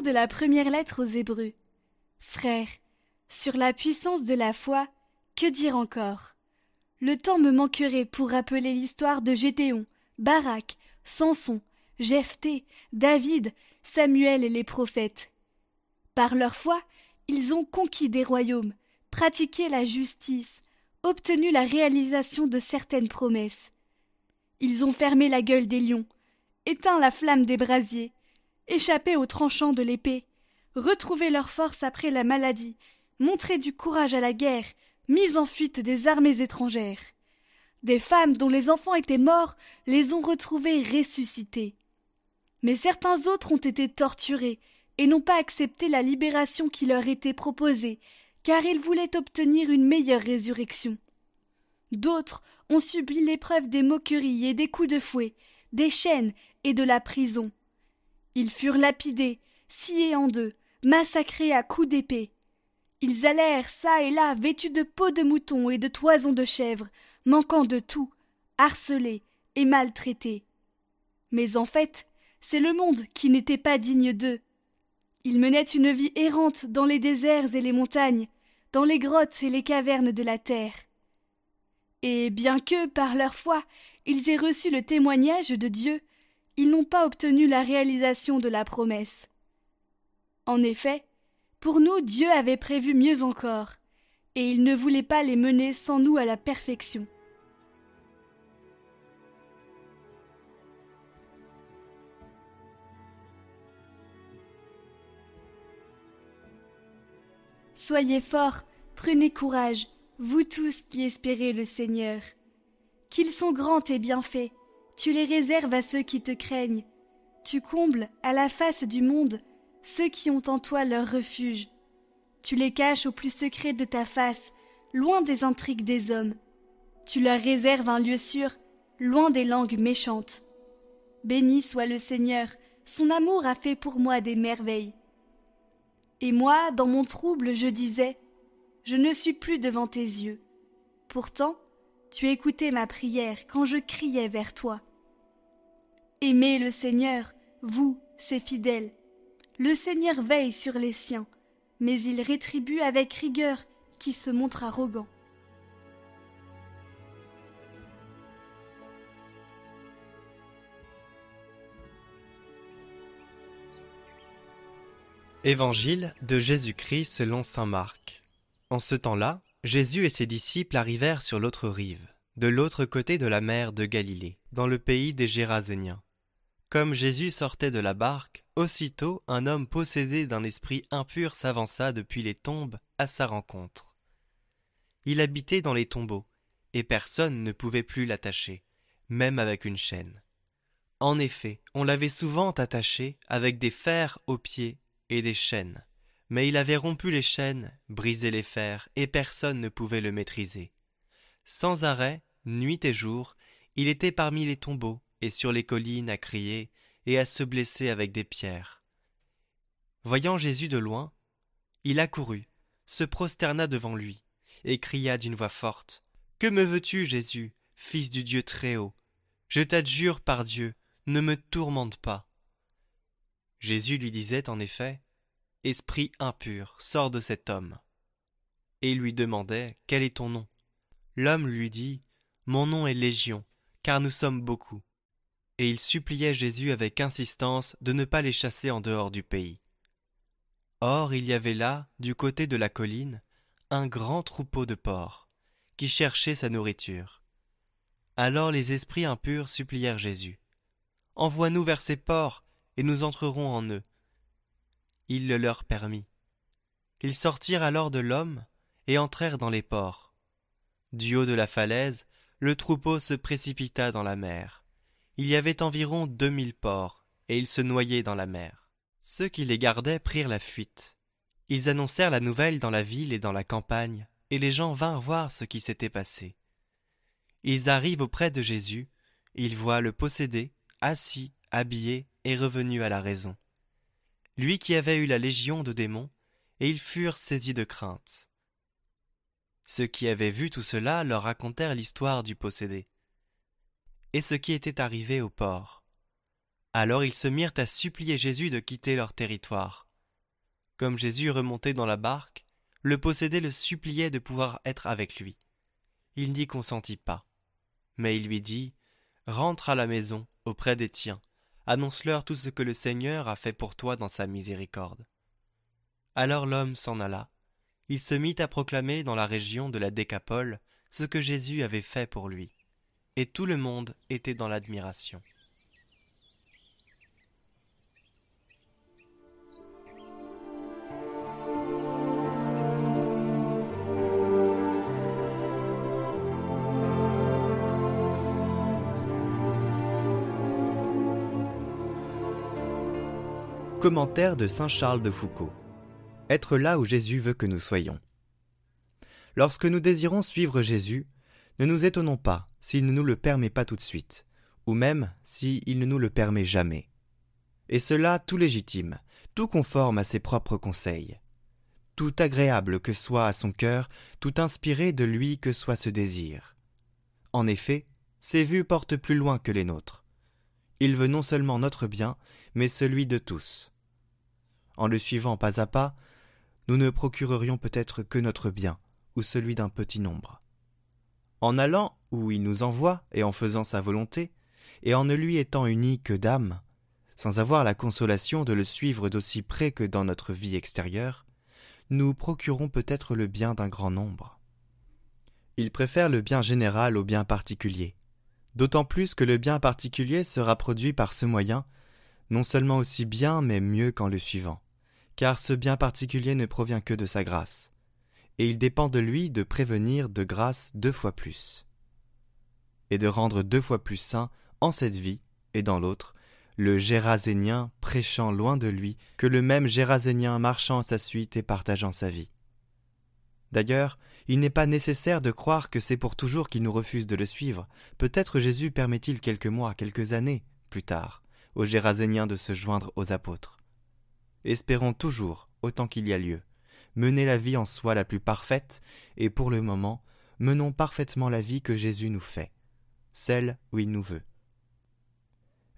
De la première lettre aux Hébreux. Frères, sur la puissance de la foi, que dire encore? Le temps me manquerait pour rappeler l'histoire de Gédéon, Barak, Samson, Jephthé, David, Samuel et les prophètes. Par leur foi, ils ont conquis des royaumes, pratiqué la justice, obtenu la réalisation de certaines promesses. Ils ont fermé la gueule des lions, éteint la flamme des brasiers, échappé aux tranchants de l'épée, retrouvé leur force après la maladie, montré du courage à la guerre, mis en fuite des armées étrangères. Des femmes dont les enfants étaient morts les ont retrouvés ressuscités. Mais certains autres ont été torturés et n'ont pas accepté la libération qui leur était proposée, car ils voulaient obtenir une meilleure résurrection. D'autres ont subi l'épreuve des moqueries et des coups de fouet, des chaînes et de la prison. Ils furent lapidés, sciés en deux, massacrés à coups d'épée. Ils allèrent çà et là vêtus de peaux de mouton et de toisons de chèvre, manquant de tout, harcelés et maltraités. Mais en fait, c'est le monde qui n'était pas digne d'eux. Ils menaient une vie errante dans les déserts et les montagnes, dans les grottes et les cavernes de la terre. Et bien que, par leur foi, ils aient reçu le témoignage de Dieu, ils n'ont pas obtenu la réalisation de la promesse. En effet, pour nous Dieu avait prévu mieux encore, et il ne voulait pas les mener sans nous à la perfection. Soyez forts, prenez courage, vous tous qui espérez le Seigneur. Qu'ils sont grands et bien faits, tu les réserves à ceux qui te craignent. Tu combles, à la face du monde, ceux qui ont en toi leur refuge. Tu les caches au plus secret de ta face, loin des intrigues des hommes. Tu leur réserves un lieu sûr, loin des langues méchantes. Béni soit le Seigneur, son amour a fait pour moi des merveilles. Et moi, dans mon trouble, je disais, Je ne suis plus devant tes yeux. Pourtant, tu écoutais ma prière quand je criais vers toi. Aimez le Seigneur, vous, ses fidèles. Le Seigneur veille sur les siens, mais il rétribue avec rigueur qui se montre arrogant. Évangile de Jésus-Christ selon saint Marc. En ce temps-là, Jésus et ses disciples arrivèrent sur l'autre rive, de l'autre côté de la mer de Galilée, dans le pays des Géraséniens. Comme Jésus sortait de la barque, aussitôt un homme possédé d'un esprit impur s'avança depuis les tombes à sa rencontre. Il habitait dans les tombeaux, et personne ne pouvait plus l'attacher, même avec une chaîne. En effet, on l'avait souvent attaché avec des fers aux pieds et des chaînes mais il avait rompu les chaînes, brisé les fers, et personne ne pouvait le maîtriser. Sans arrêt, nuit et jour, il était parmi les tombeaux et sur les collines à crier et à se blesser avec des pierres. Voyant Jésus de loin, il accourut, se prosterna devant lui, et cria d'une voix forte. Que me veux-tu, Jésus, fils du Dieu très-haut Je t'adjure par Dieu, ne me tourmente pas. Jésus lui disait en effet Esprit impur, sors de cet homme. Et il lui demandait Quel est ton nom? L'homme lui dit Mon nom est Légion, car nous sommes beaucoup. Et il suppliait Jésus avec insistance de ne pas les chasser en dehors du pays. Or il y avait là, du côté de la colline, un grand troupeau de porcs, qui cherchait sa nourriture. Alors les esprits impurs supplièrent Jésus. Envoie-nous vers ces porcs, et nous entrerons en eux il le leur permit. Ils sortirent alors de l'homme et entrèrent dans les ports. Du haut de la falaise, le troupeau se précipita dans la mer. Il y avait environ deux mille porcs, et ils se noyaient dans la mer. Ceux qui les gardaient prirent la fuite. Ils annoncèrent la nouvelle dans la ville et dans la campagne, et les gens vinrent voir ce qui s'était passé. Ils arrivent auprès de Jésus, ils voient le possédé, assis, habillé et revenu à la raison lui qui avait eu la légion de démons, et ils furent saisis de crainte. Ceux qui avaient vu tout cela leur racontèrent l'histoire du possédé, et ce qui était arrivé au port. Alors ils se mirent à supplier Jésus de quitter leur territoire. Comme Jésus remontait dans la barque, le possédé le suppliait de pouvoir être avec lui. Il n'y consentit pas. Mais il lui dit Rentre à la maison, auprès des tiens, annonce-leur tout ce que le Seigneur a fait pour toi dans sa miséricorde. Alors l'homme s'en alla. Il se mit à proclamer dans la région de la Décapole ce que Jésus avait fait pour lui. Et tout le monde était dans l'admiration. Commentaire de Saint Charles de Foucault. Être là où Jésus veut que nous soyons. Lorsque nous désirons suivre Jésus, ne nous étonnons pas s'il ne nous le permet pas tout de suite, ou même s'il ne nous le permet jamais. Et cela tout légitime, tout conforme à ses propres conseils. Tout agréable que soit à son cœur, tout inspiré de lui que soit ce désir. En effet, ses vues portent plus loin que les nôtres. Il veut non seulement notre bien, mais celui de tous. En le suivant pas à pas, nous ne procurerions peut-être que notre bien, ou celui d'un petit nombre. En allant où il nous envoie et en faisant sa volonté, et en ne lui étant unis que d'âme, sans avoir la consolation de le suivre d'aussi près que dans notre vie extérieure, nous procurons peut-être le bien d'un grand nombre. Il préfère le bien général au bien particulier, d'autant plus que le bien particulier sera produit par ce moyen non seulement aussi bien, mais mieux qu'en le suivant, car ce bien particulier ne provient que de sa grâce, et il dépend de lui de prévenir de grâce deux fois plus, et de rendre deux fois plus saint en cette vie et dans l'autre, le Gérasénien prêchant loin de lui que le même Gérasénien marchant à sa suite et partageant sa vie. D'ailleurs, il n'est pas nécessaire de croire que c'est pour toujours qu'il nous refuse de le suivre. Peut-être Jésus permet-il quelques mois, quelques années plus tard, aux Géraséniens de se joindre aux apôtres. Espérons toujours, autant qu'il y a lieu, mener la vie en soi la plus parfaite, et pour le moment, menons parfaitement la vie que Jésus nous fait, celle où il nous veut.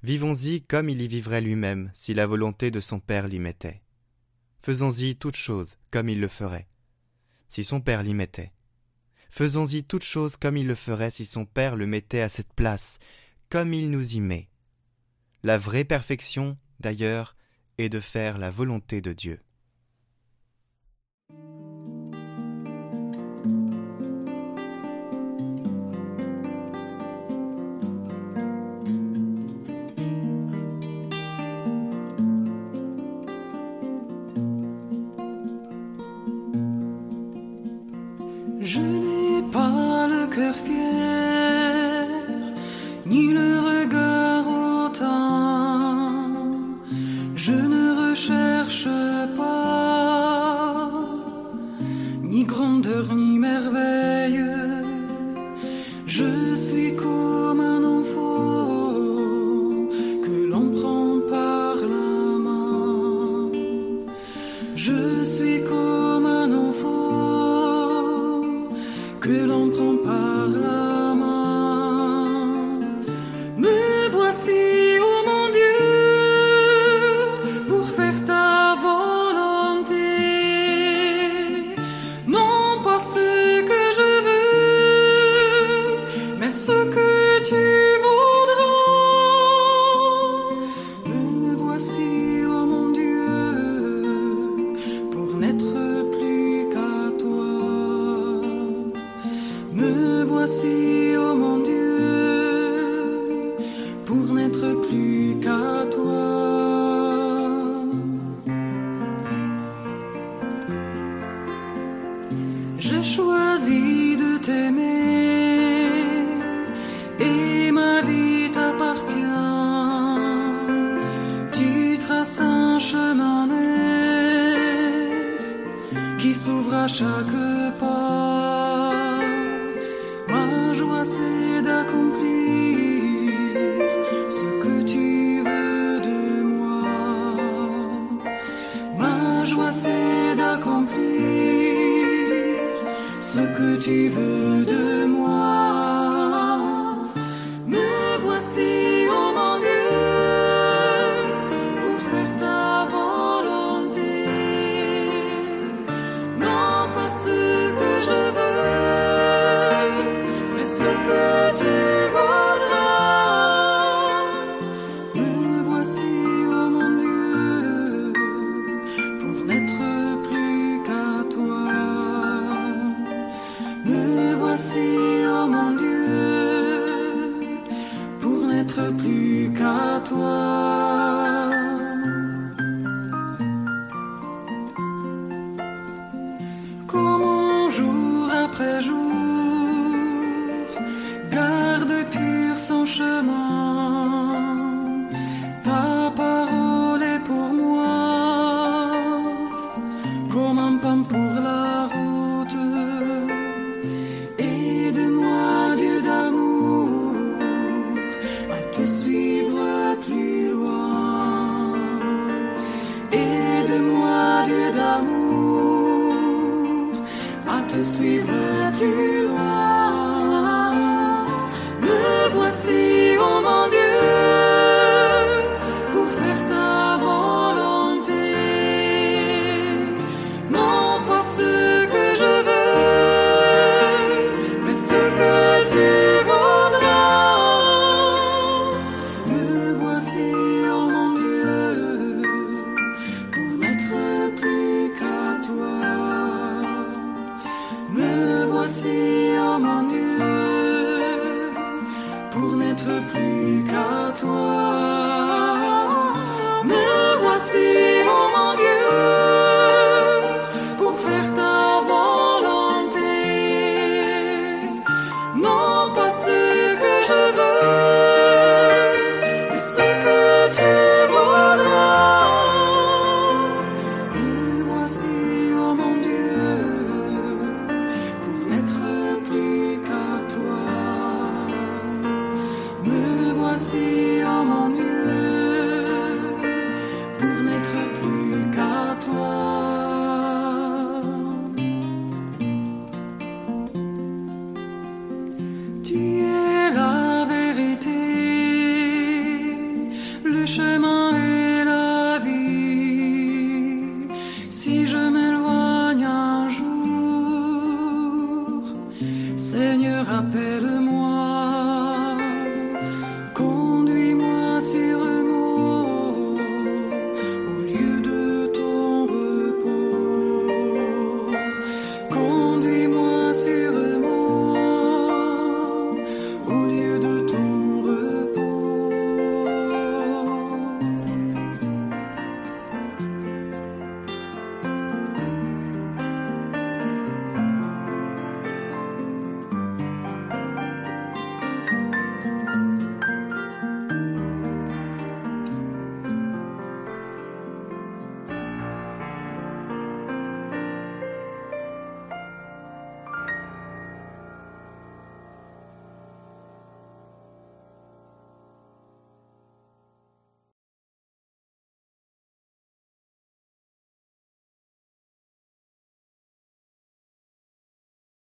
Vivons-y comme il y vivrait lui-même si la volonté de son Père l'y mettait. Faisons-y toutes choses comme il le ferait, si son Père l'y mettait. Faisons-y toutes choses comme il le ferait si son Père le mettait à cette place, comme il nous y met. La vraie perfection, d'ailleurs, est de faire la volonté de Dieu. Je n'ai pas le cœur fier, Je suis comme t'aimer et ma vie t'appartient. Tu traces un chemin neuf qui s'ouvre à chaque ce comment jour après jour garde pur son chemin. que suivra plus loin.